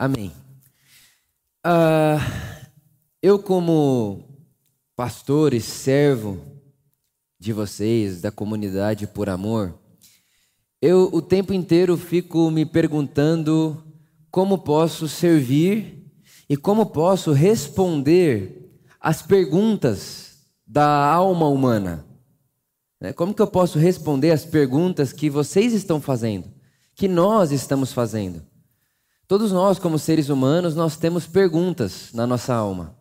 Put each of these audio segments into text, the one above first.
Amém. Uh, eu, como pastor e servo de vocês, da comunidade por amor, eu o tempo inteiro fico me perguntando como posso servir e como posso responder às perguntas da alma humana. Né? Como que eu posso responder às perguntas que vocês estão fazendo, que nós estamos fazendo? Todos nós, como seres humanos, nós temos perguntas na nossa alma.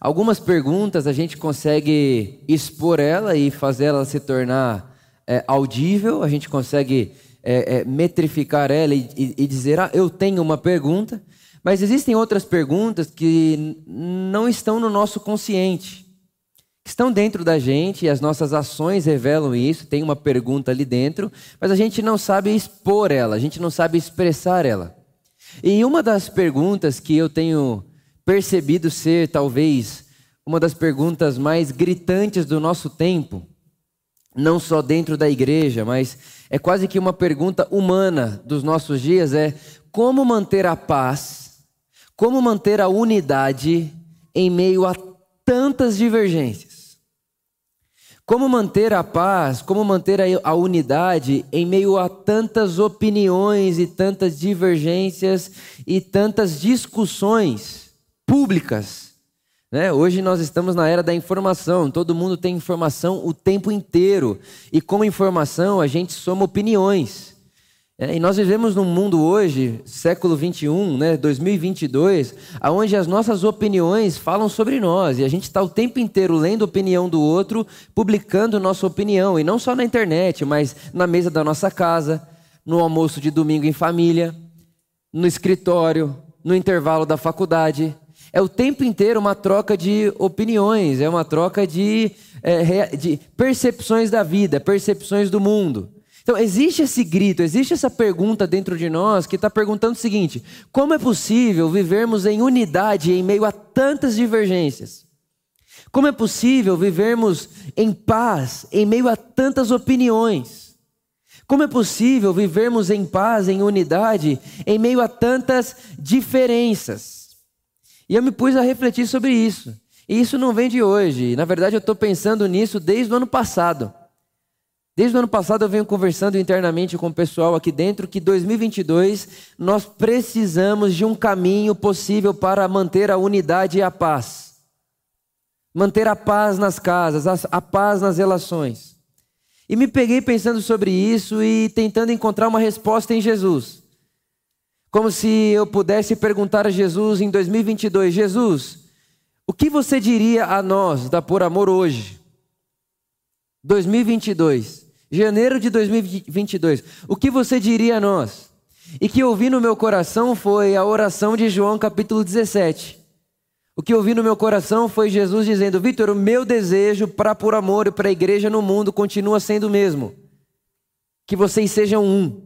Algumas perguntas a gente consegue expor ela e fazer ela se tornar é, audível, a gente consegue é, é, metrificar ela e, e, e dizer, ah, eu tenho uma pergunta, mas existem outras perguntas que não estão no nosso consciente, que estão dentro da gente e as nossas ações revelam isso, tem uma pergunta ali dentro, mas a gente não sabe expor ela, a gente não sabe expressar ela. E uma das perguntas que eu tenho percebido ser talvez uma das perguntas mais gritantes do nosso tempo, não só dentro da igreja, mas é quase que uma pergunta humana dos nossos dias é como manter a paz, como manter a unidade em meio a tantas divergências. Como manter a paz, como manter a unidade em meio a tantas opiniões e tantas divergências e tantas discussões públicas. Né? Hoje nós estamos na era da informação, todo mundo tem informação o tempo inteiro. E como informação, a gente soma opiniões. É, e nós vivemos num mundo hoje, século 21, né, 2022, onde as nossas opiniões falam sobre nós e a gente está o tempo inteiro lendo a opinião do outro, publicando nossa opinião, e não só na internet, mas na mesa da nossa casa, no almoço de domingo em família, no escritório, no intervalo da faculdade. É o tempo inteiro uma troca de opiniões, é uma troca de, é, de percepções da vida, percepções do mundo. Então, existe esse grito, existe essa pergunta dentro de nós que está perguntando o seguinte: como é possível vivermos em unidade em meio a tantas divergências? Como é possível vivermos em paz em meio a tantas opiniões? Como é possível vivermos em paz, em unidade, em meio a tantas diferenças? E eu me pus a refletir sobre isso. E isso não vem de hoje. Na verdade, eu estou pensando nisso desde o ano passado. Desde o ano passado eu venho conversando internamente com o pessoal aqui dentro que 2022 nós precisamos de um caminho possível para manter a unidade e a paz. Manter a paz nas casas, a paz nas relações. E me peguei pensando sobre isso e tentando encontrar uma resposta em Jesus. Como se eu pudesse perguntar a Jesus em 2022: Jesus, o que você diria a nós da Por Amor hoje? 2022. Janeiro de 2022. O que você diria a nós? E que ouvi no meu coração foi a oração de João, capítulo 17. O que ouvi no meu coração foi Jesus dizendo: Vitor, o meu desejo para por amor e para a igreja no mundo continua sendo o mesmo. Que vocês sejam um.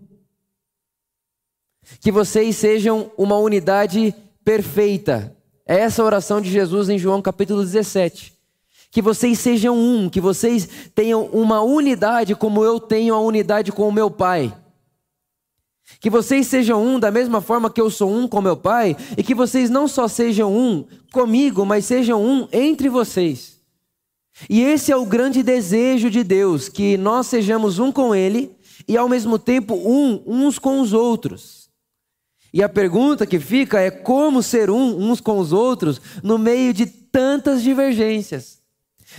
Que vocês sejam uma unidade perfeita. É essa a oração de Jesus em João capítulo 17 que vocês sejam um, que vocês tenham uma unidade como eu tenho a unidade com o meu Pai. Que vocês sejam um da mesma forma que eu sou um com meu Pai, e que vocês não só sejam um comigo, mas sejam um entre vocês. E esse é o grande desejo de Deus, que nós sejamos um com Ele e ao mesmo tempo um uns com os outros. E a pergunta que fica é como ser um uns com os outros no meio de tantas divergências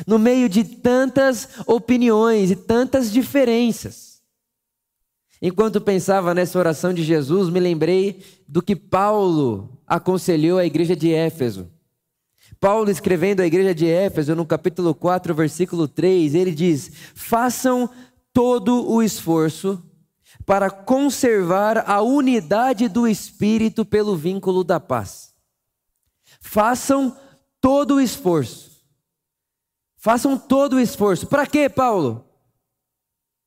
no meio de tantas opiniões e tantas diferenças. Enquanto pensava nessa oração de Jesus, me lembrei do que Paulo aconselhou à igreja de Éfeso. Paulo escrevendo à igreja de Éfeso, no capítulo 4, versículo 3, ele diz: Façam todo o esforço para conservar a unidade do espírito pelo vínculo da paz. Façam todo o esforço Façam todo o esforço. Para quê, Paulo?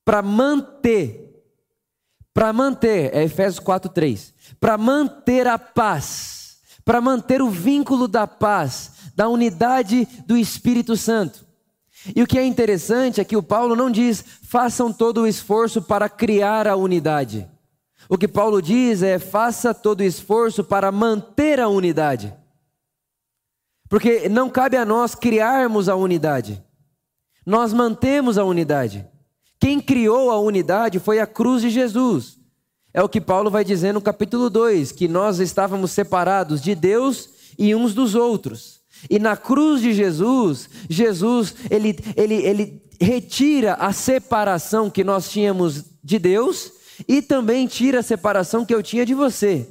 Para manter. Para manter, é Efésios 4:3. Para manter a paz, para manter o vínculo da paz, da unidade do Espírito Santo. E o que é interessante é que o Paulo não diz: "Façam todo o esforço para criar a unidade". O que Paulo diz é: faça todo esforço para manter a unidade. Porque não cabe a nós criarmos a unidade, nós mantemos a unidade. Quem criou a unidade foi a cruz de Jesus. É o que Paulo vai dizer no capítulo 2, que nós estávamos separados de Deus e uns dos outros. E na cruz de Jesus, Jesus, ele, ele, ele retira a separação que nós tínhamos de Deus e também tira a separação que eu tinha de você.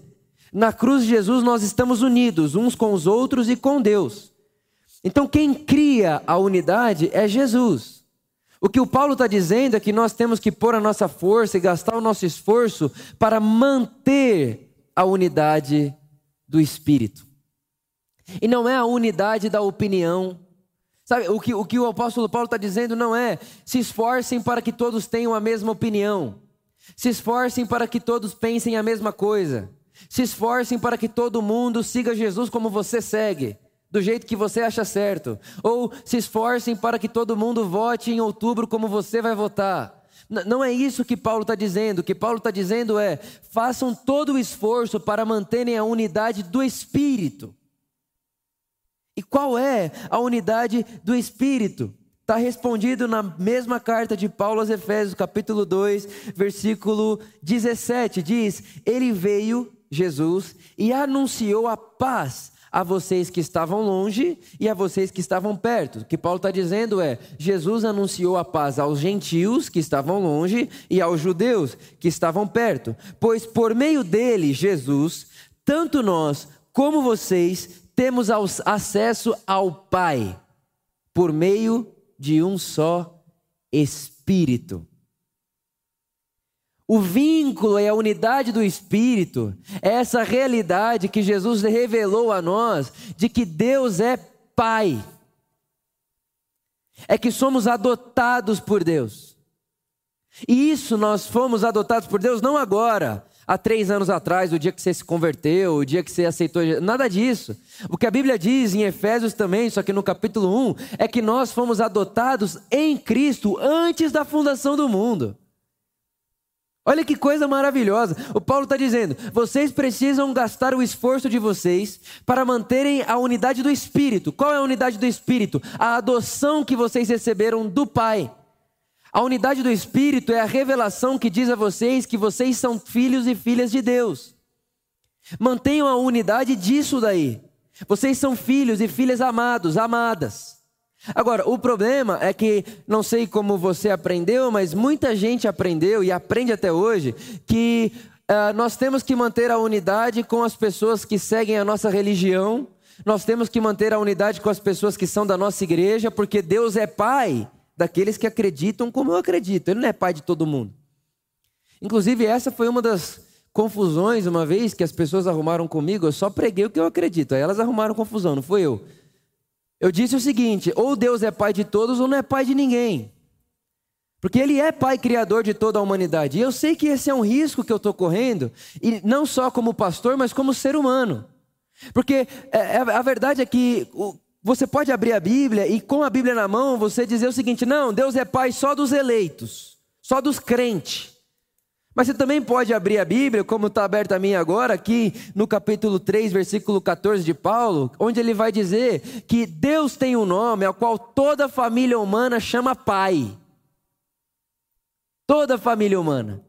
Na cruz de Jesus nós estamos unidos uns com os outros e com Deus. Então quem cria a unidade é Jesus. O que o Paulo está dizendo é que nós temos que pôr a nossa força e gastar o nosso esforço para manter a unidade do Espírito. E não é a unidade da opinião. Sabe, o que o, que o apóstolo Paulo está dizendo não é se esforcem para que todos tenham a mesma opinião. Se esforcem para que todos pensem a mesma coisa. Se esforcem para que todo mundo siga Jesus como você segue, do jeito que você acha certo. Ou se esforcem para que todo mundo vote em outubro como você vai votar. Não é isso que Paulo está dizendo. O que Paulo está dizendo é: façam todo o esforço para manterem a unidade do Espírito. E qual é a unidade do Espírito? Está respondido na mesma carta de Paulo aos Efésios, capítulo 2, versículo 17. Diz: Ele veio, Jesus, e anunciou a paz a vocês que estavam longe e a vocês que estavam perto. O que Paulo está dizendo é: Jesus anunciou a paz aos gentios que estavam longe e aos judeus que estavam perto. Pois por meio dele, Jesus, tanto nós como vocês temos acesso ao Pai por meio de um só Espírito. O vínculo e a unidade do Espírito é essa realidade que Jesus revelou a nós de que Deus é Pai. É que somos adotados por Deus. E isso nós fomos adotados por Deus não agora, há três anos atrás, o dia que você se converteu, o dia que você aceitou. Nada disso. O que a Bíblia diz em Efésios também, só que no capítulo 1, é que nós fomos adotados em Cristo antes da fundação do mundo. Olha que coisa maravilhosa. O Paulo está dizendo: vocês precisam gastar o esforço de vocês para manterem a unidade do Espírito. Qual é a unidade do Espírito? A adoção que vocês receberam do Pai. A unidade do Espírito é a revelação que diz a vocês que vocês são filhos e filhas de Deus. Mantenham a unidade disso daí. Vocês são filhos e filhas amados, amadas. Agora, o problema é que, não sei como você aprendeu, mas muita gente aprendeu e aprende até hoje que uh, nós temos que manter a unidade com as pessoas que seguem a nossa religião, nós temos que manter a unidade com as pessoas que são da nossa igreja, porque Deus é Pai daqueles que acreditam como eu acredito. Ele não é pai de todo mundo. Inclusive, essa foi uma das confusões, uma vez que as pessoas arrumaram comigo, eu só preguei o que eu acredito. Aí elas arrumaram confusão, não foi eu. Eu disse o seguinte: ou Deus é pai de todos, ou não é pai de ninguém. Porque Ele é Pai Criador de toda a humanidade. E eu sei que esse é um risco que eu estou correndo, e não só como pastor, mas como ser humano. Porque é, é, a verdade é que você pode abrir a Bíblia e com a Bíblia na mão você dizer o seguinte: não, Deus é Pai só dos eleitos, só dos crentes. Mas você também pode abrir a Bíblia, como está aberta a minha agora, aqui no capítulo 3, versículo 14 de Paulo, onde ele vai dizer que Deus tem um nome ao qual toda família humana chama Pai. Toda família humana.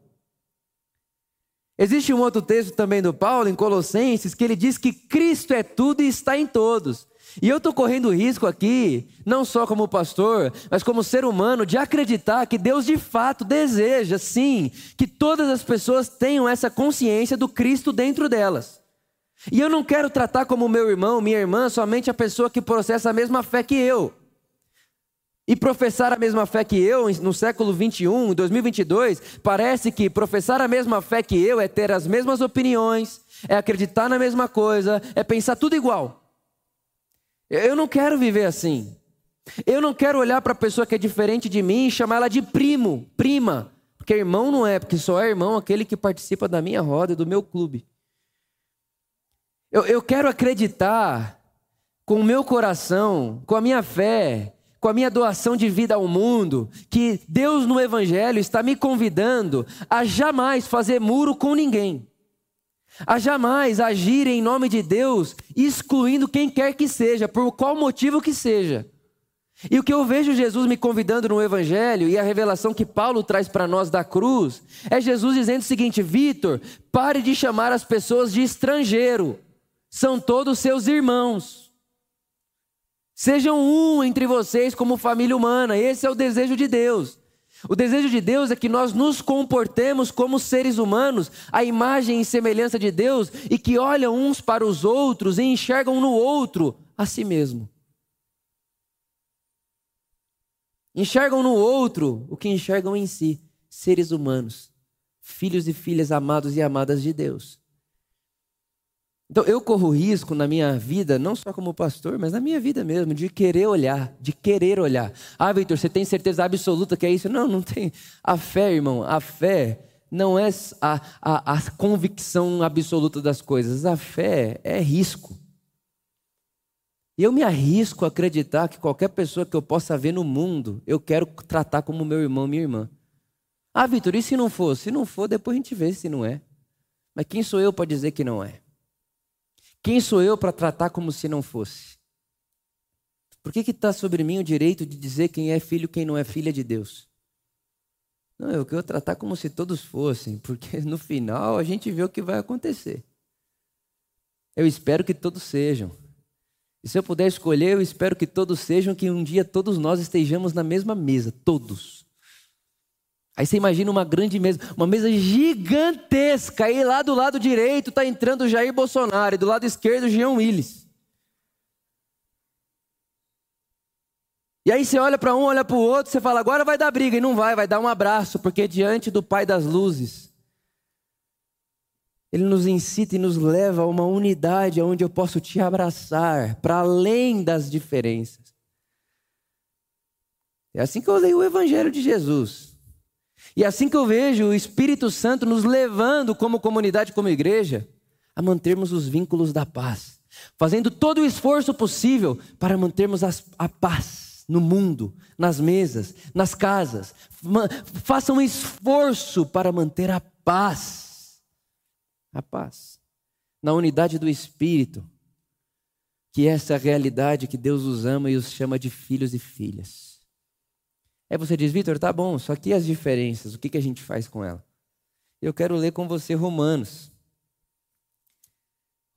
Existe um outro texto também do Paulo, em Colossenses, que ele diz que Cristo é tudo e está em todos. E eu estou correndo risco aqui, não só como pastor, mas como ser humano, de acreditar que Deus de fato deseja, sim, que todas as pessoas tenham essa consciência do Cristo dentro delas. E eu não quero tratar como meu irmão, minha irmã, somente a pessoa que processa a mesma fé que eu. E professar a mesma fé que eu no século 21, 2022, parece que professar a mesma fé que eu é ter as mesmas opiniões, é acreditar na mesma coisa, é pensar tudo igual. Eu não quero viver assim. Eu não quero olhar para a pessoa que é diferente de mim e chamar ela de primo, prima. Porque irmão não é, porque só é irmão aquele que participa da minha roda e do meu clube. Eu, eu quero acreditar com o meu coração, com a minha fé, com a minha doação de vida ao mundo, que Deus no Evangelho está me convidando a jamais fazer muro com ninguém, a jamais agir em nome de Deus, excluindo quem quer que seja, por qual motivo que seja. E o que eu vejo Jesus me convidando no Evangelho e a revelação que Paulo traz para nós da cruz é Jesus dizendo o seguinte: Vitor, pare de chamar as pessoas de estrangeiro, são todos seus irmãos. Sejam um entre vocês como família humana, esse é o desejo de Deus. O desejo de Deus é que nós nos comportemos como seres humanos, a imagem e semelhança de Deus, e que olham uns para os outros e enxergam no outro a si mesmo. Enxergam no outro o que enxergam em si, seres humanos, filhos e filhas amados e amadas de Deus. Então eu corro risco na minha vida, não só como pastor, mas na minha vida mesmo, de querer olhar, de querer olhar. Ah, Vitor, você tem certeza absoluta que é isso? Não, não tem. A fé, irmão, a fé não é a, a, a convicção absoluta das coisas. A fé é risco. E eu me arrisco a acreditar que qualquer pessoa que eu possa ver no mundo, eu quero tratar como meu irmão, minha irmã. Ah, Vitor, e se não for? Se não for, depois a gente vê se não é. Mas quem sou eu para dizer que não é? Quem sou eu para tratar como se não fosse? Por que está sobre mim o direito de dizer quem é filho e quem não é filha de Deus? Não, eu quero tratar como se todos fossem, porque no final a gente vê o que vai acontecer. Eu espero que todos sejam. E se eu puder escolher, eu espero que todos sejam, que um dia todos nós estejamos na mesma mesa, todos. Aí você imagina uma grande mesa, uma mesa gigantesca, aí lá do lado direito está entrando Jair Bolsonaro, e do lado esquerdo Jean Willis. E aí você olha para um, olha para o outro, você fala, agora vai dar briga, e não vai, vai dar um abraço, porque diante do Pai das Luzes, ele nos incita e nos leva a uma unidade onde eu posso te abraçar, para além das diferenças. É assim que eu leio o Evangelho de Jesus. E é assim que eu vejo o Espírito Santo nos levando, como comunidade, como igreja, a mantermos os vínculos da paz, fazendo todo o esforço possível para mantermos a paz no mundo, nas mesas, nas casas. Façam um esforço para manter a paz a paz. Na unidade do Espírito, que é essa realidade que Deus os ama e os chama de filhos e filhas. Aí você diz, Vitor, tá bom, só que as diferenças, o que, que a gente faz com ela? Eu quero ler com você Romanos.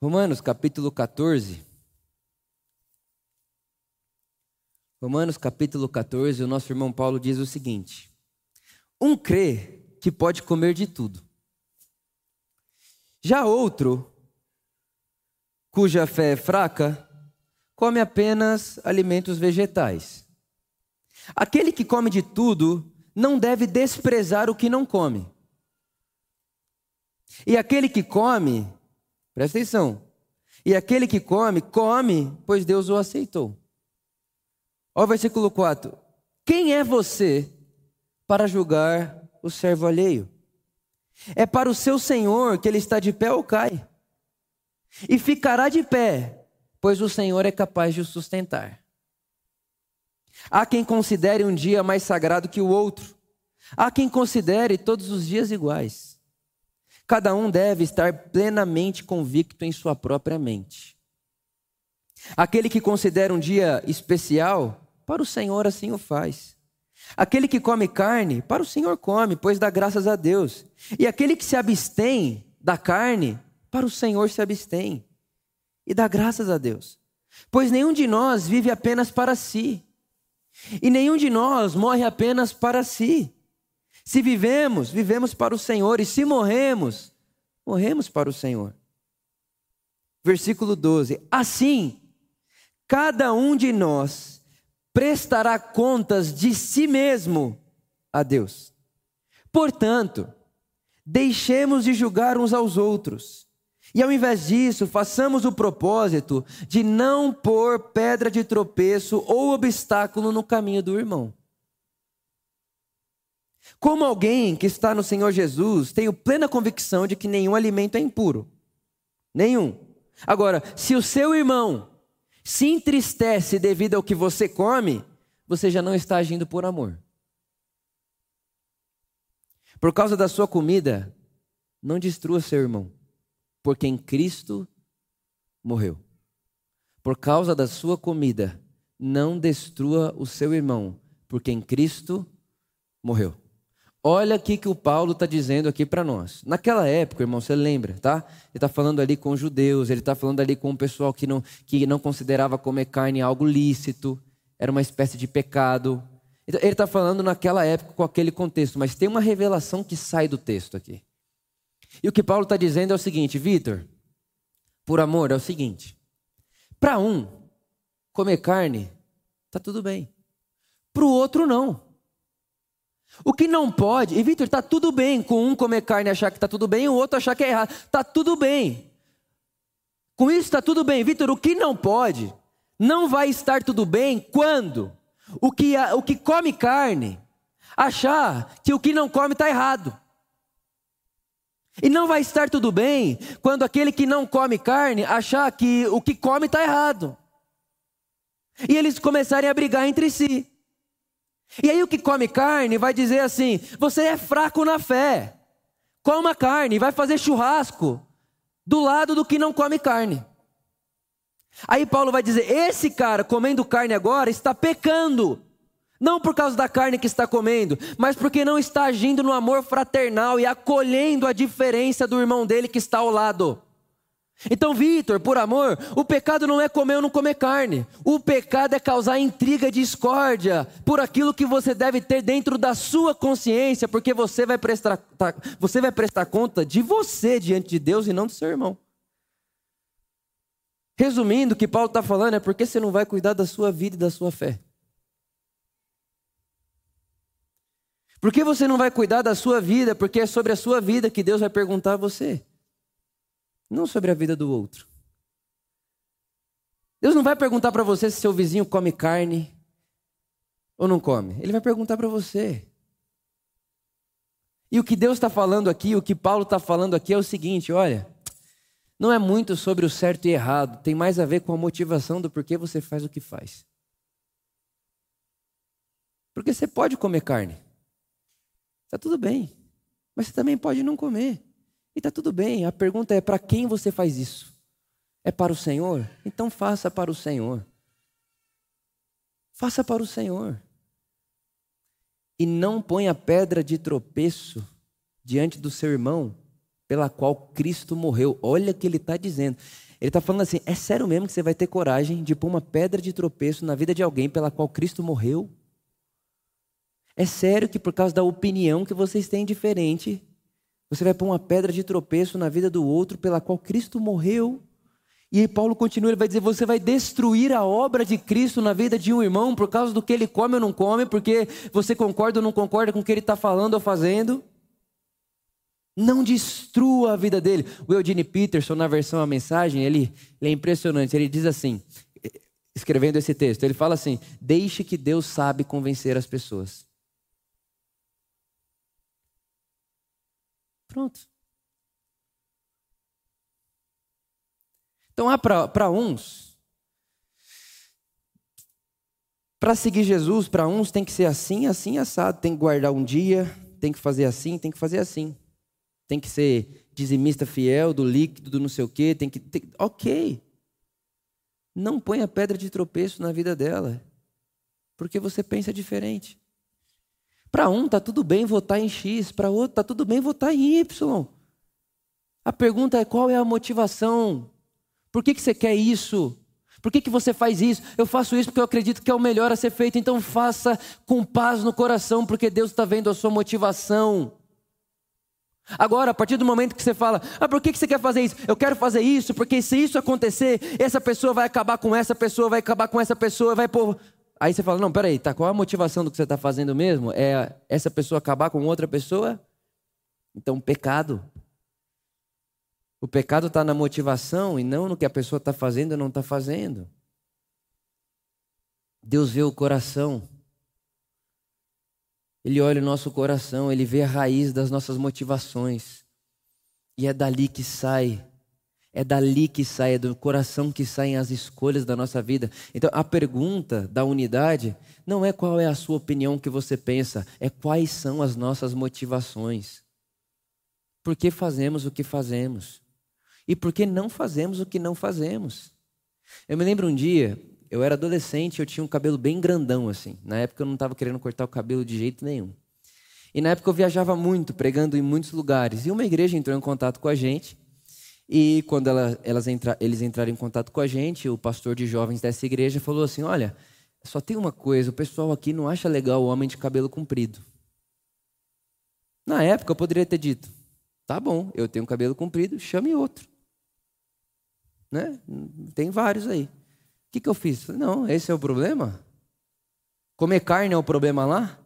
Romanos capítulo 14. Romanos capítulo 14, o nosso irmão Paulo diz o seguinte: Um crê que pode comer de tudo, já outro, cuja fé é fraca, come apenas alimentos vegetais. Aquele que come de tudo não deve desprezar o que não come. E aquele que come, presta atenção, e aquele que come, come, pois Deus o aceitou. Olha o versículo 4. Quem é você para julgar o servo alheio? É para o seu Senhor que ele está de pé ou cai. E ficará de pé, pois o Senhor é capaz de o sustentar. Há quem considere um dia mais sagrado que o outro. Há quem considere todos os dias iguais. Cada um deve estar plenamente convicto em sua própria mente. Aquele que considera um dia especial, para o Senhor assim o faz. Aquele que come carne, para o Senhor come, pois dá graças a Deus. E aquele que se abstém da carne, para o Senhor se abstém e dá graças a Deus. Pois nenhum de nós vive apenas para si, e nenhum de nós morre apenas para si. Se vivemos, vivemos para o Senhor, e se morremos, morremos para o Senhor. Versículo 12: Assim, cada um de nós prestará contas de si mesmo a Deus. Portanto, deixemos de julgar uns aos outros. E ao invés disso, façamos o propósito de não pôr pedra de tropeço ou obstáculo no caminho do irmão. Como alguém que está no Senhor Jesus, tenho plena convicção de que nenhum alimento é impuro. Nenhum. Agora, se o seu irmão se entristece devido ao que você come, você já não está agindo por amor. Por causa da sua comida, não destrua seu irmão, porque em Cristo morreu. Por causa da sua comida, não destrua o seu irmão, porque em Cristo morreu. Olha aqui que o Paulo está dizendo aqui para nós. Naquela época, irmão, você lembra, tá? Ele está falando ali com os judeus, ele está falando ali com o pessoal que não, que não considerava comer carne algo lícito, era uma espécie de pecado. Então, ele está falando naquela época com aquele contexto, mas tem uma revelação que sai do texto aqui. E o que Paulo está dizendo é o seguinte, Vitor, por amor, é o seguinte: para um, comer carne, tá tudo bem. Para o outro, não. O que não pode, e Vitor, está tudo bem com um comer carne e achar que está tudo bem, e o outro achar que é errado. Está tudo bem. Com isso está tudo bem. Vitor, o que não pode, não vai estar tudo bem quando o que, o que come carne achar que o que não come está errado. E não vai estar tudo bem quando aquele que não come carne achar que o que come está errado. E eles começarem a brigar entre si. E aí o que come carne vai dizer assim: você é fraco na fé. Coma carne, vai fazer churrasco do lado do que não come carne. Aí Paulo vai dizer: esse cara comendo carne agora está pecando. Não por causa da carne que está comendo, mas porque não está agindo no amor fraternal e acolhendo a diferença do irmão dele que está ao lado. Então, Vitor, por amor, o pecado não é comer ou não comer carne. O pecado é causar intriga e discórdia por aquilo que você deve ter dentro da sua consciência, porque você vai prestar, tá, você vai prestar conta de você diante de Deus e não do seu irmão. Resumindo, o que Paulo está falando é porque você não vai cuidar da sua vida e da sua fé. Por que você não vai cuidar da sua vida? Porque é sobre a sua vida que Deus vai perguntar a você não sobre a vida do outro. Deus não vai perguntar para você se seu vizinho come carne ou não come. Ele vai perguntar para você. E o que Deus está falando aqui, o que Paulo está falando aqui é o seguinte: olha, não é muito sobre o certo e errado, tem mais a ver com a motivação do porquê você faz o que faz. Porque você pode comer carne, está tudo bem, mas você também pode não comer. E está tudo bem. A pergunta é: para quem você faz isso? É para o Senhor? Então faça para o Senhor. Faça para o Senhor. E não ponha pedra de tropeço diante do seu irmão, pela qual Cristo morreu. Olha o que ele está dizendo. Ele está falando assim: é sério mesmo que você vai ter coragem de pôr uma pedra de tropeço na vida de alguém pela qual Cristo morreu? É sério que por causa da opinião que vocês têm diferente, você vai pôr uma pedra de tropeço na vida do outro pela qual Cristo morreu. E aí Paulo continua, ele vai dizer: você vai destruir a obra de Cristo na vida de um irmão por causa do que ele come ou não come, porque você concorda ou não concorda com o que ele está falando ou fazendo. Não destrua a vida dele. O Eugene Peterson, na versão A Mensagem, ele, ele é impressionante. Ele diz assim, escrevendo esse texto, ele fala assim: deixe que Deus sabe convencer as pessoas. Pronto. Então há para uns, para seguir Jesus, para uns tem que ser assim, assim, assado. Tem que guardar um dia, tem que fazer assim, tem que fazer assim. Tem que ser dizimista fiel, do líquido, do não sei o quê. Tem que. Tem, ok. Não ponha pedra de tropeço na vida dela, porque você pensa diferente. Para um está tudo bem votar em X, para outro está tudo bem votar em Y. A pergunta é qual é a motivação? Por que, que você quer isso? Por que, que você faz isso? Eu faço isso porque eu acredito que é o melhor a ser feito, então faça com paz no coração, porque Deus está vendo a sua motivação. Agora, a partir do momento que você fala, ah, por que, que você quer fazer isso? Eu quero fazer isso, porque se isso acontecer, essa pessoa vai acabar com essa pessoa, vai acabar com essa pessoa, vai pôr. Aí você fala: não, peraí, tá, qual a motivação do que você está fazendo mesmo? É essa pessoa acabar com outra pessoa? Então, pecado. O pecado está na motivação e não no que a pessoa está fazendo ou não está fazendo. Deus vê o coração. Ele olha o nosso coração, ele vê a raiz das nossas motivações. E é dali que sai É dali que sai, é do coração que saem as escolhas da nossa vida. Então, a pergunta da unidade não é qual é a sua opinião que você pensa, é quais são as nossas motivações. Por que fazemos o que fazemos? E por que não fazemos o que não fazemos? Eu me lembro um dia, eu era adolescente, eu tinha um cabelo bem grandão assim. Na época eu não estava querendo cortar o cabelo de jeito nenhum. E na época eu viajava muito, pregando em muitos lugares. E uma igreja entrou em contato com a gente e quando ela, elas entra, eles entraram em contato com a gente, o pastor de jovens dessa igreja falou assim: Olha, só tem uma coisa, o pessoal aqui não acha legal o homem de cabelo comprido. Na época eu poderia ter dito: Tá bom, eu tenho cabelo comprido, chame outro. Né? Tem vários aí. O que, que eu fiz? Falei, não, esse é o problema? Comer carne é o problema lá?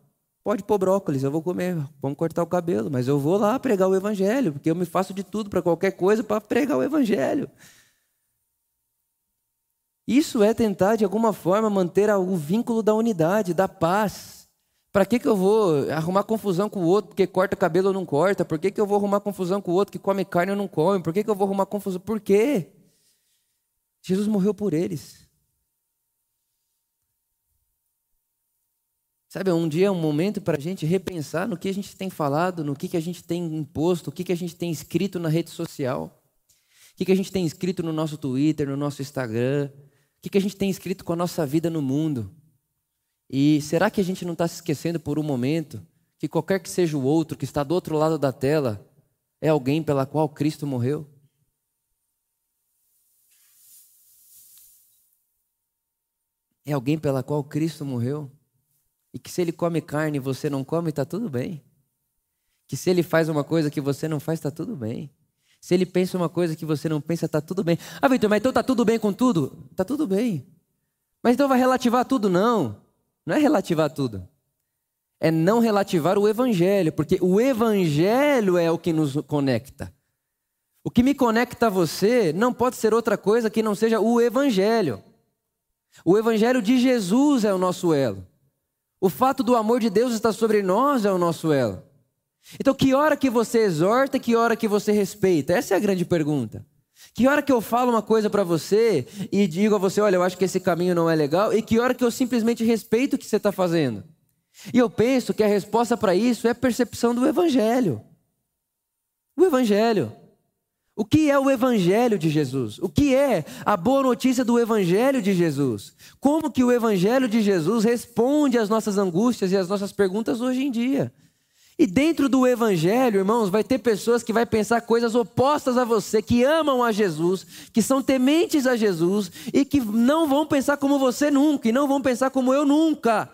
Pode pôr brócolis, eu vou comer, vamos cortar o cabelo, mas eu vou lá pregar o evangelho, porque eu me faço de tudo para qualquer coisa para pregar o evangelho. Isso é tentar, de alguma forma, manter o vínculo da unidade, da paz. Para que, que eu vou arrumar confusão com o outro porque corta cabelo ou não corta? Por que, que eu vou arrumar confusão com o outro que come carne ou não come? Por que, que eu vou arrumar confusão? Por quê? Jesus morreu por eles. Sabe, um dia é um momento para a gente repensar no que a gente tem falado, no que, que a gente tem imposto, o que, que a gente tem escrito na rede social, o que, que a gente tem escrito no nosso Twitter, no nosso Instagram, o que, que a gente tem escrito com a nossa vida no mundo. E será que a gente não está se esquecendo por um momento que qualquer que seja o outro que está do outro lado da tela é alguém pela qual Cristo morreu? É alguém pela qual Cristo morreu? E que se ele come carne e você não come, está tudo bem. Que se ele faz uma coisa que você não faz, está tudo bem. Se ele pensa uma coisa que você não pensa, está tudo bem. Ah, Vitor, mas então está tudo bem com tudo? Está tudo bem. Mas então vai relativar tudo? Não. Não é relativar tudo. É não relativar o evangelho, porque o evangelho é o que nos conecta. O que me conecta a você não pode ser outra coisa que não seja o evangelho. O evangelho de Jesus é o nosso elo. O fato do amor de Deus estar sobre nós é o nosso elo. Então, que hora que você exorta, que hora que você respeita? Essa é a grande pergunta. Que hora que eu falo uma coisa para você e digo a você, olha, eu acho que esse caminho não é legal, e que hora que eu simplesmente respeito o que você está fazendo? E eu penso que a resposta para isso é a percepção do Evangelho. O Evangelho. O que é o Evangelho de Jesus? O que é a boa notícia do Evangelho de Jesus? Como que o Evangelho de Jesus responde às nossas angústias e às nossas perguntas hoje em dia? E dentro do Evangelho, irmãos, vai ter pessoas que vai pensar coisas opostas a você, que amam a Jesus, que são tementes a Jesus e que não vão pensar como você nunca, e não vão pensar como eu nunca.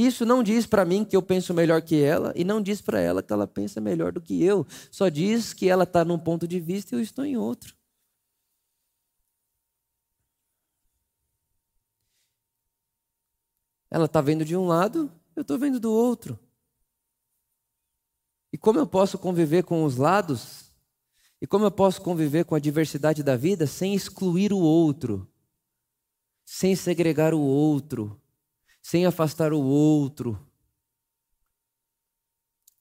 Isso não diz para mim que eu penso melhor que ela e não diz para ela que ela pensa melhor do que eu. Só diz que ela está num ponto de vista e eu estou em outro. Ela está vendo de um lado, eu estou vendo do outro. E como eu posso conviver com os lados? E como eu posso conviver com a diversidade da vida sem excluir o outro? Sem segregar o outro? Sem afastar o outro.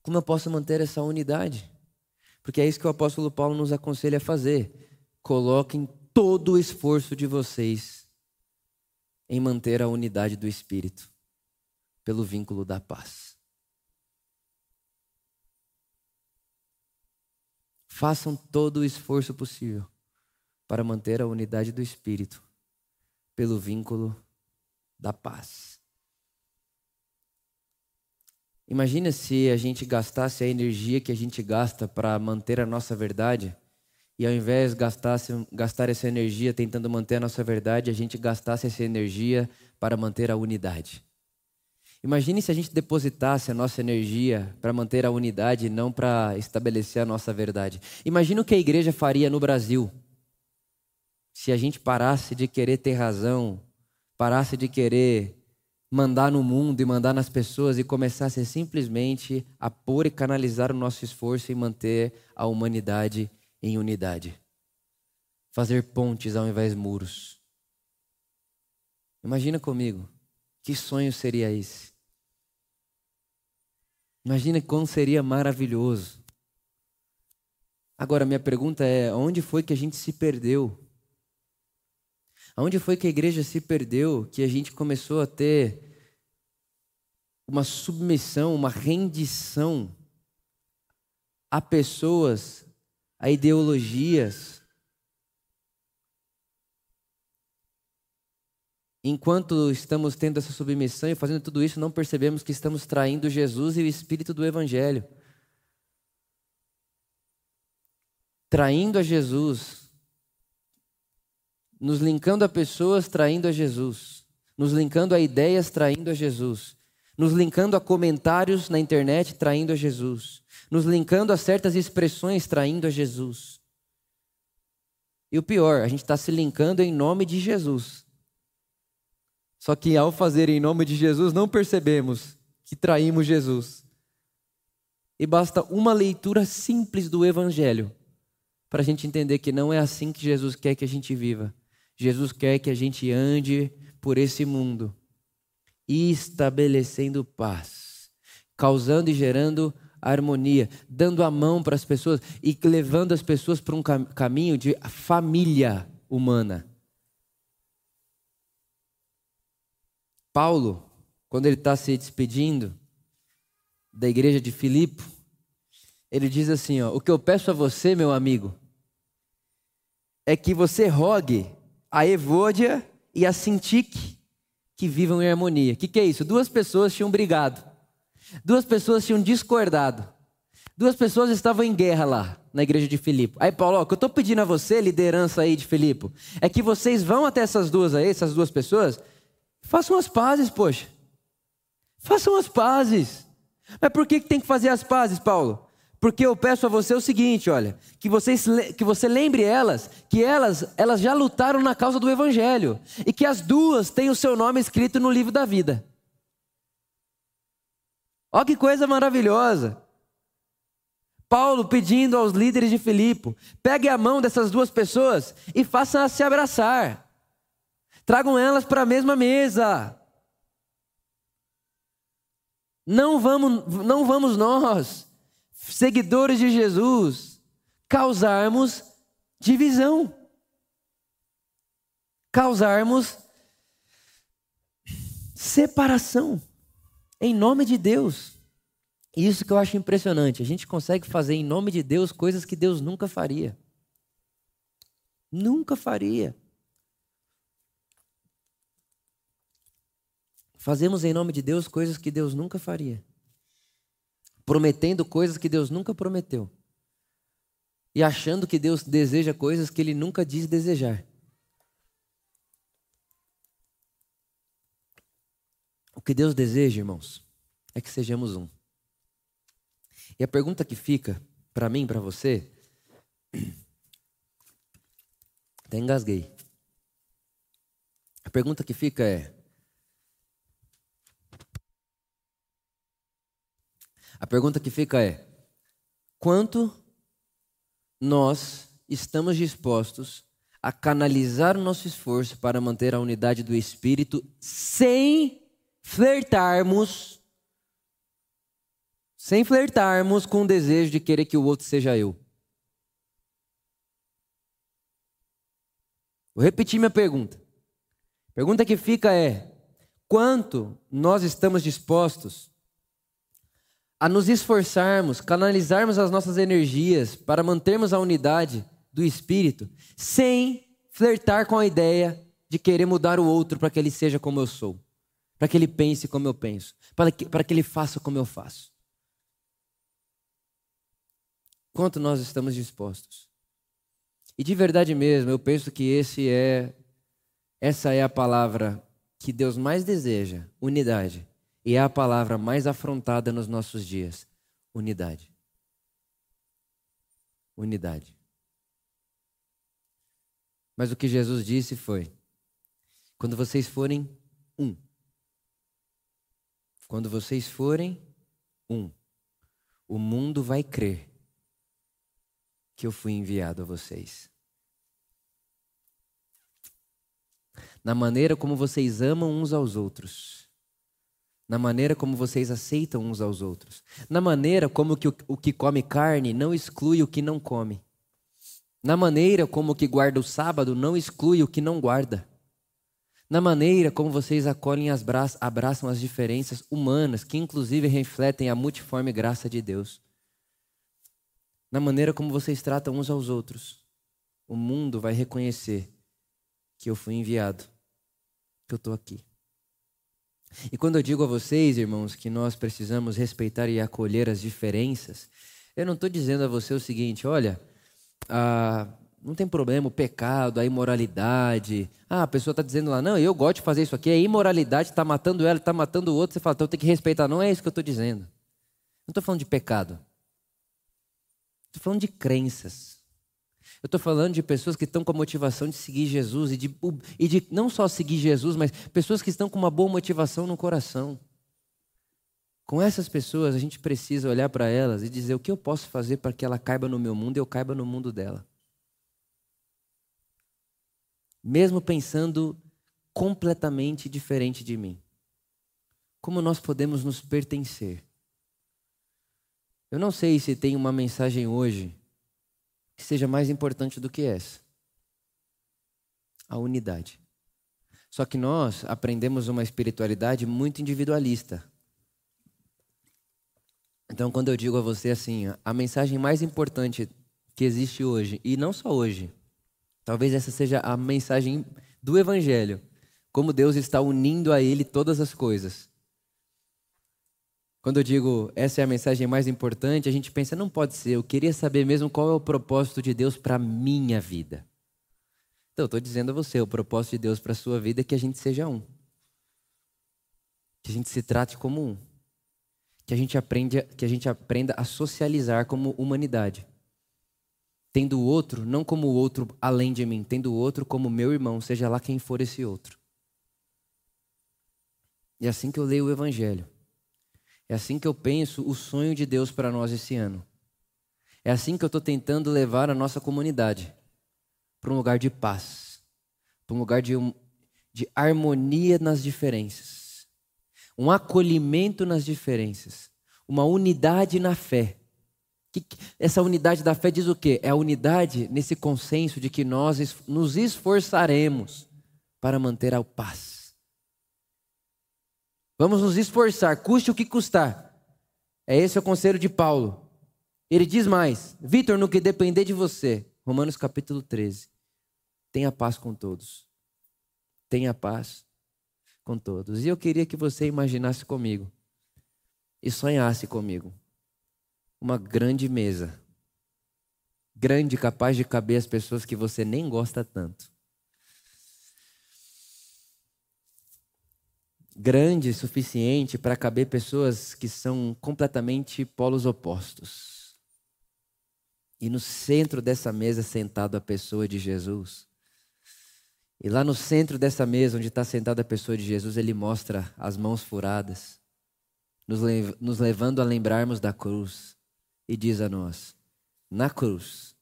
Como eu posso manter essa unidade? Porque é isso que o apóstolo Paulo nos aconselha a fazer. Coloquem todo o esforço de vocês em manter a unidade do Espírito, pelo vínculo da paz. Façam todo o esforço possível para manter a unidade do Espírito, pelo vínculo da paz. Imagina se a gente gastasse a energia que a gente gasta para manter a nossa verdade e ao invés de gastasse, gastar essa energia tentando manter a nossa verdade, a gente gastasse essa energia para manter a unidade. Imagine se a gente depositasse a nossa energia para manter a unidade e não para estabelecer a nossa verdade. Imagina o que a igreja faria no Brasil se a gente parasse de querer ter razão, parasse de querer mandar no mundo e mandar nas pessoas e começasse simplesmente a pôr e canalizar o nosso esforço em manter a humanidade em unidade. Fazer pontes ao invés de muros. Imagina comigo, que sonho seria esse? Imagina como seria maravilhoso Agora, minha pergunta é: onde foi que a gente se perdeu? Onde foi que a igreja se perdeu, que a gente começou a ter uma submissão, uma rendição a pessoas, a ideologias? Enquanto estamos tendo essa submissão e fazendo tudo isso, não percebemos que estamos traindo Jesus e o espírito do Evangelho. Traindo a Jesus, nos linkando a pessoas traindo a Jesus, nos linkando a ideias traindo a Jesus, nos linkando a comentários na internet traindo a Jesus, nos linkando a certas expressões traindo a Jesus. E o pior, a gente está se linkando em nome de Jesus. Só que ao fazer em nome de Jesus, não percebemos que traímos Jesus. E basta uma leitura simples do Evangelho para a gente entender que não é assim que Jesus quer que a gente viva. Jesus quer que a gente ande por esse mundo, estabelecendo paz, causando e gerando harmonia, dando a mão para as pessoas e levando as pessoas para um cam caminho de família humana. Paulo, quando ele está se despedindo da igreja de Filipe, ele diz assim: ó, O que eu peço a você, meu amigo, é que você rogue a Evôdia e a Sintique, que vivam em harmonia. O que, que é isso? Duas pessoas tinham brigado. Duas pessoas tinham discordado. Duas pessoas estavam em guerra lá, na igreja de Filipe. Aí, Paulo, o que eu estou pedindo a você, liderança aí de Filipe, é que vocês vão até essas duas aí, essas duas pessoas, façam as pazes, poxa. Façam as pazes. Mas por que tem que fazer as pazes, Paulo? Porque eu peço a você o seguinte, olha, que, vocês, que você lembre elas, que elas, elas já lutaram na causa do Evangelho, e que as duas têm o seu nome escrito no livro da vida. Olha que coisa maravilhosa. Paulo pedindo aos líderes de Filipe: pegue a mão dessas duas pessoas e façam-as se abraçar. Tragam elas para a mesma mesa. Não vamos, não vamos nós seguidores de Jesus, causarmos divisão, causarmos separação, em nome de Deus. Isso que eu acho impressionante. A gente consegue fazer em nome de Deus coisas que Deus nunca faria. Nunca faria. Fazemos em nome de Deus coisas que Deus nunca faria prometendo coisas que Deus nunca prometeu e achando que Deus deseja coisas que Ele nunca diz desejar. O que Deus deseja, irmãos, é que sejamos um. E a pergunta que fica para mim, para você, até engasguei. A pergunta que fica é: A pergunta que fica é: quanto nós estamos dispostos a canalizar o nosso esforço para manter a unidade do espírito sem flertarmos sem flertarmos com o desejo de querer que o outro seja eu. Vou repetir minha pergunta. Pergunta que fica é: quanto nós estamos dispostos a nos esforçarmos, canalizarmos as nossas energias para mantermos a unidade do espírito, sem flertar com a ideia de querer mudar o outro para que ele seja como eu sou, para que ele pense como eu penso, para que, para que ele faça como eu faço. Quanto nós estamos dispostos? E de verdade mesmo, eu penso que esse é essa é a palavra que Deus mais deseja, unidade. E é a palavra mais afrontada nos nossos dias: unidade. Unidade. Mas o que Jesus disse foi: quando vocês forem um, quando vocês forem um, o mundo vai crer que eu fui enviado a vocês. Na maneira como vocês amam uns aos outros na maneira como vocês aceitam uns aos outros, na maneira como que o, que come carne não exclui o que não come. Na maneira como o que guarda o sábado não exclui o que não guarda. Na maneira como vocês acolhem as abraçam as diferenças humanas, que inclusive refletem a multiforme graça de Deus. Na maneira como vocês tratam uns aos outros, o mundo vai reconhecer que eu fui enviado, que eu estou aqui. E quando eu digo a vocês, irmãos, que nós precisamos respeitar e acolher as diferenças, eu não estou dizendo a você o seguinte: olha, ah, não tem problema o pecado, a imoralidade. Ah, a pessoa está dizendo lá, não, eu gosto de fazer isso aqui, é imoralidade, está matando ela, está matando o outro. Você fala, então tem que respeitar. Não é isso que eu estou dizendo. Não estou falando de pecado. Estou falando de crenças. Eu estou falando de pessoas que estão com a motivação de seguir Jesus e de, e de não só seguir Jesus, mas pessoas que estão com uma boa motivação no coração. Com essas pessoas, a gente precisa olhar para elas e dizer o que eu posso fazer para que ela caiba no meu mundo e eu caiba no mundo dela. Mesmo pensando completamente diferente de mim. Como nós podemos nos pertencer? Eu não sei se tem uma mensagem hoje que seja mais importante do que essa. A unidade. Só que nós aprendemos uma espiritualidade muito individualista. Então, quando eu digo a você assim, a mensagem mais importante que existe hoje, e não só hoje, talvez essa seja a mensagem do Evangelho, como Deus está unindo a Ele todas as coisas. Quando eu digo essa é a mensagem mais importante, a gente pensa, não pode ser, eu queria saber mesmo qual é o propósito de Deus para a minha vida. Então, eu estou dizendo a você, o propósito de Deus para a sua vida é que a gente seja um. Que a gente se trate como um. Que a gente, aprenda, que a gente aprenda a socializar como humanidade. Tendo o outro não como o outro além de mim, tendo o outro como meu irmão, seja lá quem for esse outro. E é assim que eu leio o Evangelho. É assim que eu penso o sonho de Deus para nós esse ano. É assim que eu estou tentando levar a nossa comunidade para um lugar de paz, para um lugar de, de harmonia nas diferenças, um acolhimento nas diferenças, uma unidade na fé. essa unidade da fé diz o quê? É a unidade nesse consenso de que nós nos esforçaremos para manter a paz Vamos nos esforçar, custe o que custar. É esse o conselho de Paulo. Ele diz mais: Vitor, no que depender de você. Romanos capítulo 13. Tenha paz com todos. Tenha paz com todos. E eu queria que você imaginasse comigo e sonhasse comigo uma grande mesa. Grande, capaz de caber as pessoas que você nem gosta tanto. Grande suficiente para caber pessoas que são completamente polos opostos. E no centro dessa mesa, sentado a pessoa de Jesus. E lá no centro dessa mesa, onde está sentada a pessoa de Jesus, ele mostra as mãos furadas, nos, lev nos levando a lembrarmos da cruz. E diz a nós: na cruz,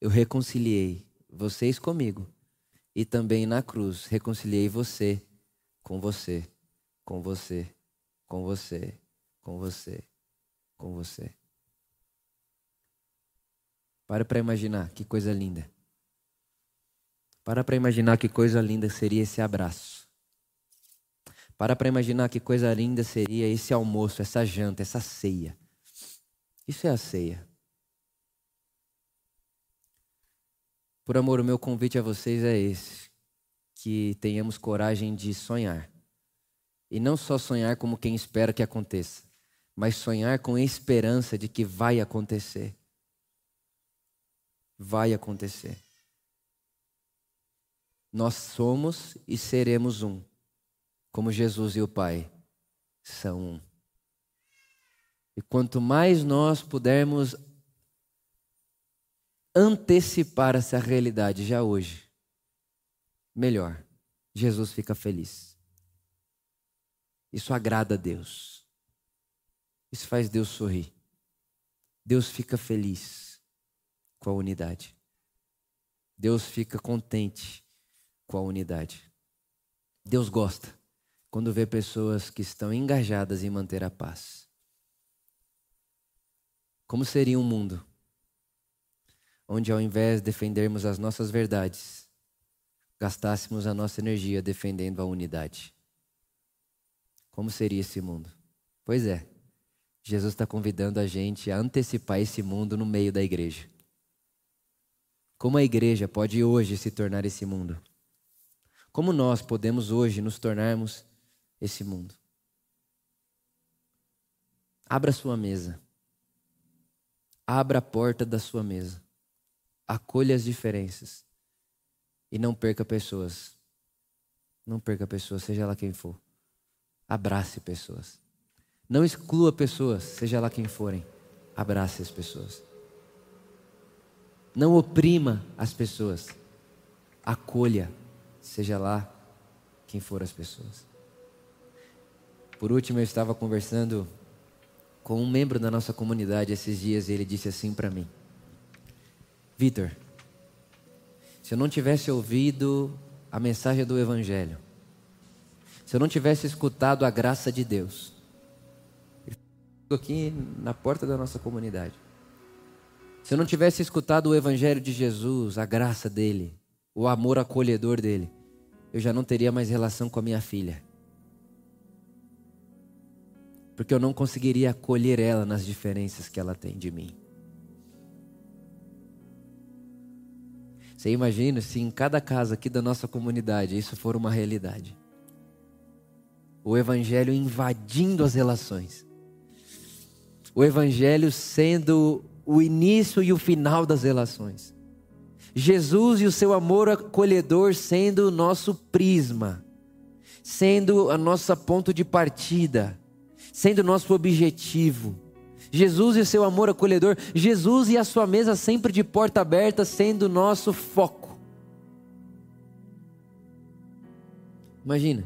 eu reconciliei vocês comigo. E também na cruz, reconciliei você com você, com você, com você, com você, com você. Para para imaginar que coisa linda. Para para imaginar que coisa linda seria esse abraço. Para para imaginar que coisa linda seria esse almoço, essa janta, essa ceia. Isso é a ceia. Por amor, o meu convite a vocês é esse que tenhamos coragem de sonhar. E não só sonhar como quem espera que aconteça, mas sonhar com esperança de que vai acontecer. Vai acontecer. Nós somos e seremos um, como Jesus e o Pai são um. E quanto mais nós pudermos antecipar essa realidade já hoje, melhor. Jesus fica feliz. Isso agrada a Deus. Isso faz Deus sorrir. Deus fica feliz com a unidade. Deus fica contente com a unidade. Deus gosta quando vê pessoas que estão engajadas em manter a paz. Como seria um mundo onde ao invés de defendermos as nossas verdades, gastássemos a nossa energia defendendo a unidade. Como seria esse mundo? Pois é, Jesus está convidando a gente a antecipar esse mundo no meio da igreja. Como a igreja pode hoje se tornar esse mundo? Como nós podemos hoje nos tornarmos esse mundo? Abra sua mesa. Abra a porta da sua mesa acolha as diferenças e não perca pessoas. Não perca pessoas, seja lá quem for. Abrace pessoas. Não exclua pessoas, seja lá quem forem. Abrace as pessoas. Não oprima as pessoas. Acolha, seja lá quem for as pessoas. Por último, eu estava conversando com um membro da nossa comunidade esses dias e ele disse assim para mim: Vitor, se eu não tivesse ouvido a mensagem do Evangelho, se eu não tivesse escutado a graça de Deus, aqui na porta da nossa comunidade, se eu não tivesse escutado o Evangelho de Jesus, a graça dele, o amor acolhedor dele, eu já não teria mais relação com a minha filha. Porque eu não conseguiria acolher ela nas diferenças que ela tem de mim. Você imagina se em cada casa aqui da nossa comunidade isso for uma realidade? O Evangelho invadindo as relações. O Evangelho sendo o início e o final das relações. Jesus e o seu amor acolhedor sendo o nosso prisma, sendo a nossa ponto de partida, sendo o nosso objetivo. Jesus e seu amor acolhedor, Jesus e a sua mesa sempre de porta aberta, sendo nosso foco. Imagina.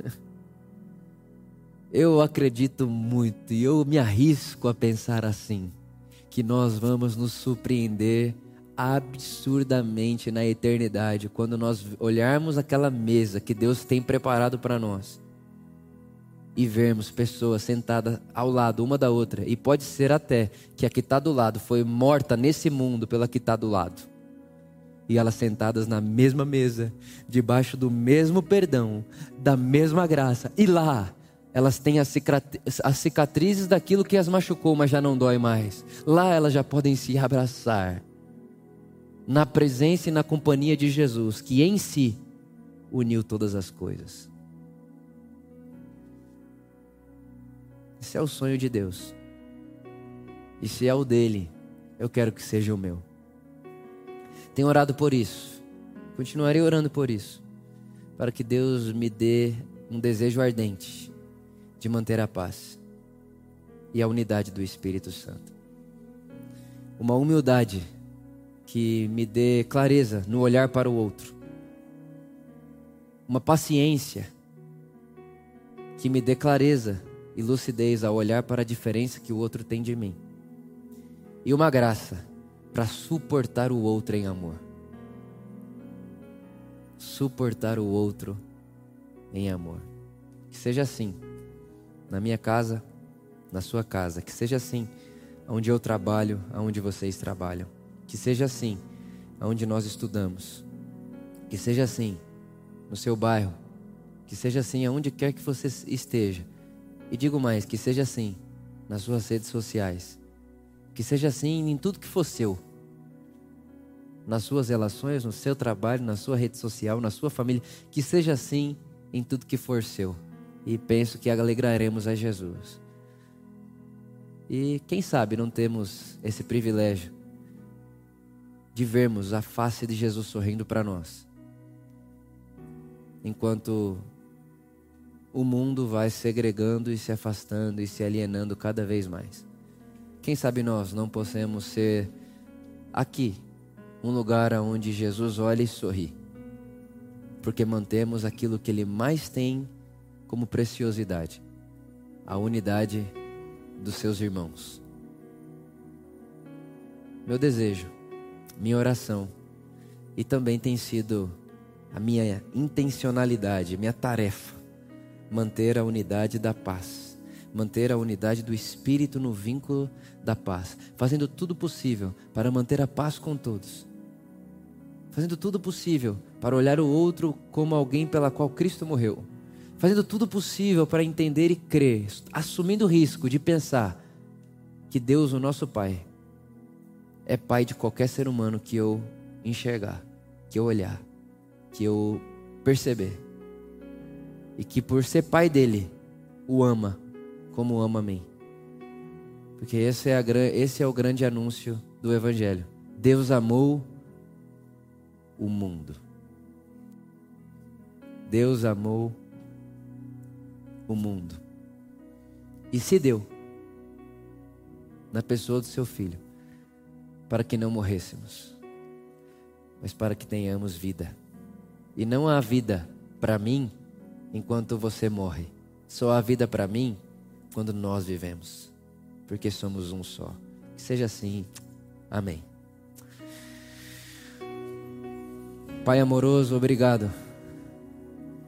Eu acredito muito e eu me arrisco a pensar assim, que nós vamos nos surpreender absurdamente na eternidade quando nós olharmos aquela mesa que Deus tem preparado para nós e vermos pessoas sentadas ao lado uma da outra, e pode ser até que a que está do lado foi morta nesse mundo pela que está do lado, e elas sentadas na mesma mesa, debaixo do mesmo perdão, da mesma graça, e lá elas têm as cicatrizes daquilo que as machucou, mas já não dói mais. Lá elas já podem se abraçar, na presença e na companhia de Jesus, que em si uniu todas as coisas. Esse é o sonho de Deus. E se é o dele, eu quero que seja o meu. Tenho orado por isso. Continuarei orando por isso. Para que Deus me dê um desejo ardente de manter a paz e a unidade do Espírito Santo. Uma humildade que me dê clareza no olhar para o outro. Uma paciência que me dê clareza e lucidez ao olhar para a diferença que o outro tem de mim. E uma graça para suportar o outro em amor. Suportar o outro em amor. Que seja assim na minha casa, na sua casa. Que seja assim onde eu trabalho, aonde vocês trabalham. Que seja assim aonde nós estudamos. Que seja assim no seu bairro. Que seja assim aonde quer que você esteja e digo mais, que seja assim nas suas redes sociais. Que seja assim em tudo que for seu. Nas suas relações, no seu trabalho, na sua rede social, na sua família. Que seja assim em tudo que for seu. E penso que alegraremos a Jesus. E quem sabe não temos esse privilégio de vermos a face de Jesus sorrindo para nós. Enquanto o mundo vai segregando e se afastando e se alienando cada vez mais. Quem sabe nós não possamos ser aqui um lugar onde Jesus olha e sorri, porque mantemos aquilo que Ele mais tem como preciosidade a unidade dos seus irmãos. Meu desejo, minha oração, e também tem sido a minha intencionalidade, minha tarefa, manter a unidade da paz, manter a unidade do espírito no vínculo da paz, fazendo tudo possível para manter a paz com todos. Fazendo tudo possível para olhar o outro como alguém pela qual Cristo morreu. Fazendo tudo possível para entender e crer, assumindo o risco de pensar que Deus, o nosso Pai, é Pai de qualquer ser humano que eu enxergar, que eu olhar, que eu perceber. E que por ser Pai dele, o ama como ama a mim. Porque esse é, a, esse é o grande anúncio do Evangelho. Deus amou o mundo. Deus amou o mundo. E se deu na pessoa do seu filho, para que não morrêssemos, mas para que tenhamos vida. E não há vida para mim enquanto você morre. Só há vida para mim quando nós vivemos, porque somos um só. Que seja assim. Amém. Pai amoroso, obrigado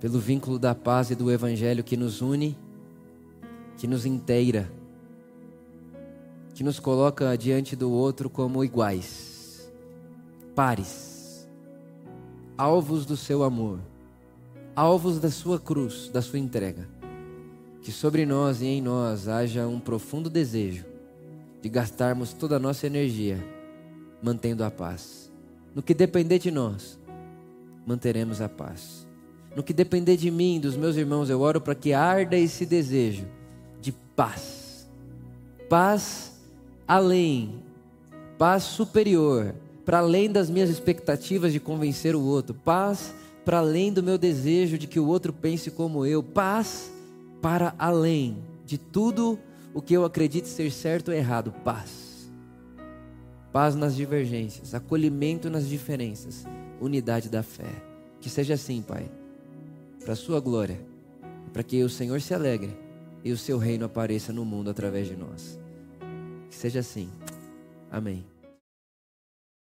pelo vínculo da paz e do evangelho que nos une, que nos inteira, que nos coloca diante do outro como iguais, pares, alvos do seu amor, alvos da sua cruz, da sua entrega. Que sobre nós e em nós haja um profundo desejo de gastarmos toda a nossa energia mantendo a paz. No que depender de nós, manteremos a paz. No que depender de mim, dos meus irmãos, eu oro para que arda esse desejo de paz. Paz além, paz superior, para além das minhas expectativas de convencer o outro, paz para além do meu desejo de que o outro pense como eu, paz para além de tudo o que eu acredito ser certo ou errado. Paz. Paz nas divergências, acolhimento nas diferenças, unidade da fé. Que seja assim, Pai, para a Sua glória, para que o Senhor se alegre e o Seu reino apareça no mundo através de nós. Que seja assim. Amém.